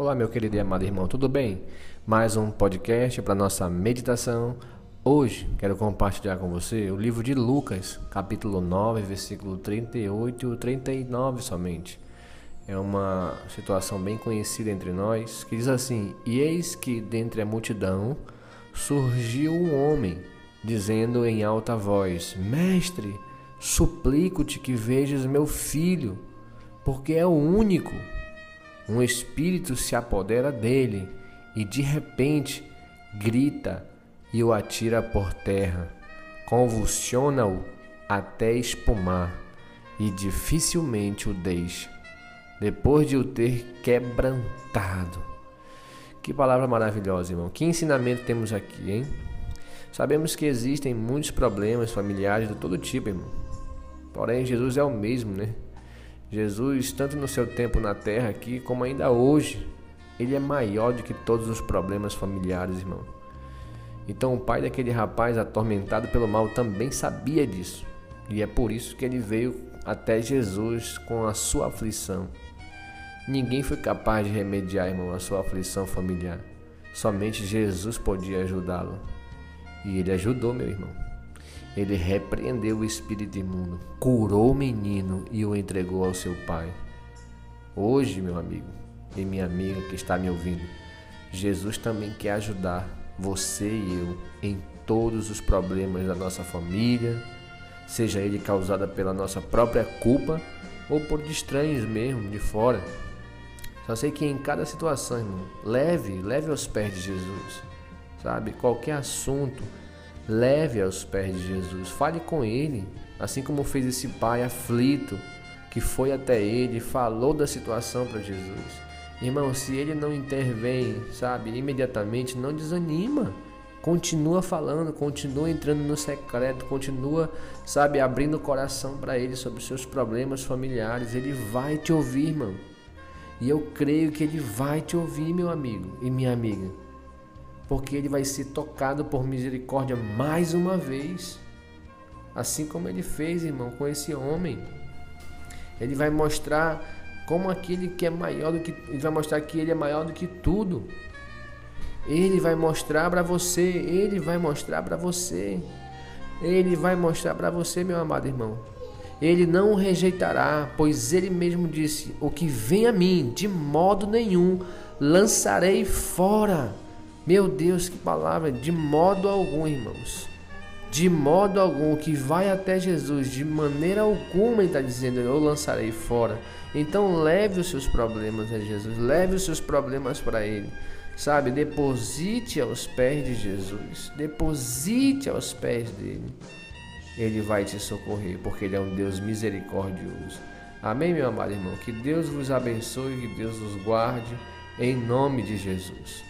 Olá, meu querido e amado irmão, tudo bem? Mais um podcast para nossa meditação. Hoje quero compartilhar com você o livro de Lucas, capítulo 9, versículo 38 e 39 somente. É uma situação bem conhecida entre nós que diz assim: E eis que dentre a multidão surgiu um homem, dizendo em alta voz: Mestre, suplico-te que vejas meu filho, porque é o único um espírito se apodera dele e de repente grita e o atira por terra, convulsiona-o até espumar e dificilmente o deixa, depois de o ter quebrantado. Que palavra maravilhosa, irmão. Que ensinamento temos aqui, hein? Sabemos que existem muitos problemas familiares de todo tipo, irmão. Porém, Jesus é o mesmo, né? Jesus, tanto no seu tempo na terra aqui, como ainda hoje, ele é maior do que todos os problemas familiares, irmão. Então, o pai daquele rapaz atormentado pelo mal também sabia disso. E é por isso que ele veio até Jesus com a sua aflição. Ninguém foi capaz de remediar, irmão, a sua aflição familiar. Somente Jesus podia ajudá-lo. E ele ajudou, meu irmão. Ele repreendeu o espírito imundo, curou o menino e o entregou ao seu pai. Hoje, meu amigo e minha amiga que está me ouvindo, Jesus também quer ajudar você e eu em todos os problemas da nossa família, seja ele causada pela nossa própria culpa ou por estranhos mesmo, de fora. Só sei que em cada situação, irmão, leve, leve aos pés de Jesus. Sabe? Qualquer assunto, Leve aos pés de Jesus, fale com ele, assim como fez esse pai aflito que foi até ele falou da situação para Jesus. Irmão, se ele não intervém, sabe, imediatamente, não desanima. Continua falando, continua entrando no secreto, continua, sabe, abrindo o coração para ele sobre os seus problemas familiares. Ele vai te ouvir, irmão. E eu creio que ele vai te ouvir, meu amigo e minha amiga porque ele vai ser tocado por misericórdia mais uma vez, assim como ele fez, irmão, com esse homem. Ele vai mostrar como aquele que é maior do que ele vai mostrar que ele é maior do que tudo. Ele vai mostrar para você, ele vai mostrar para você. Ele vai mostrar para você, meu amado irmão. Ele não o rejeitará, pois ele mesmo disse: O que vem a mim, de modo nenhum lançarei fora. Meu Deus, que palavra! De modo algum, irmãos. De modo algum, que vai até Jesus, de maneira alguma, ele está dizendo: Eu lançarei fora. Então, leve os seus problemas a Jesus, leve os seus problemas para Ele. Sabe, deposite aos pés de Jesus, deposite aos pés dele. Ele vai te socorrer, porque Ele é um Deus misericordioso. Amém, meu amado irmão? Que Deus vos abençoe, que Deus vos guarde, em nome de Jesus.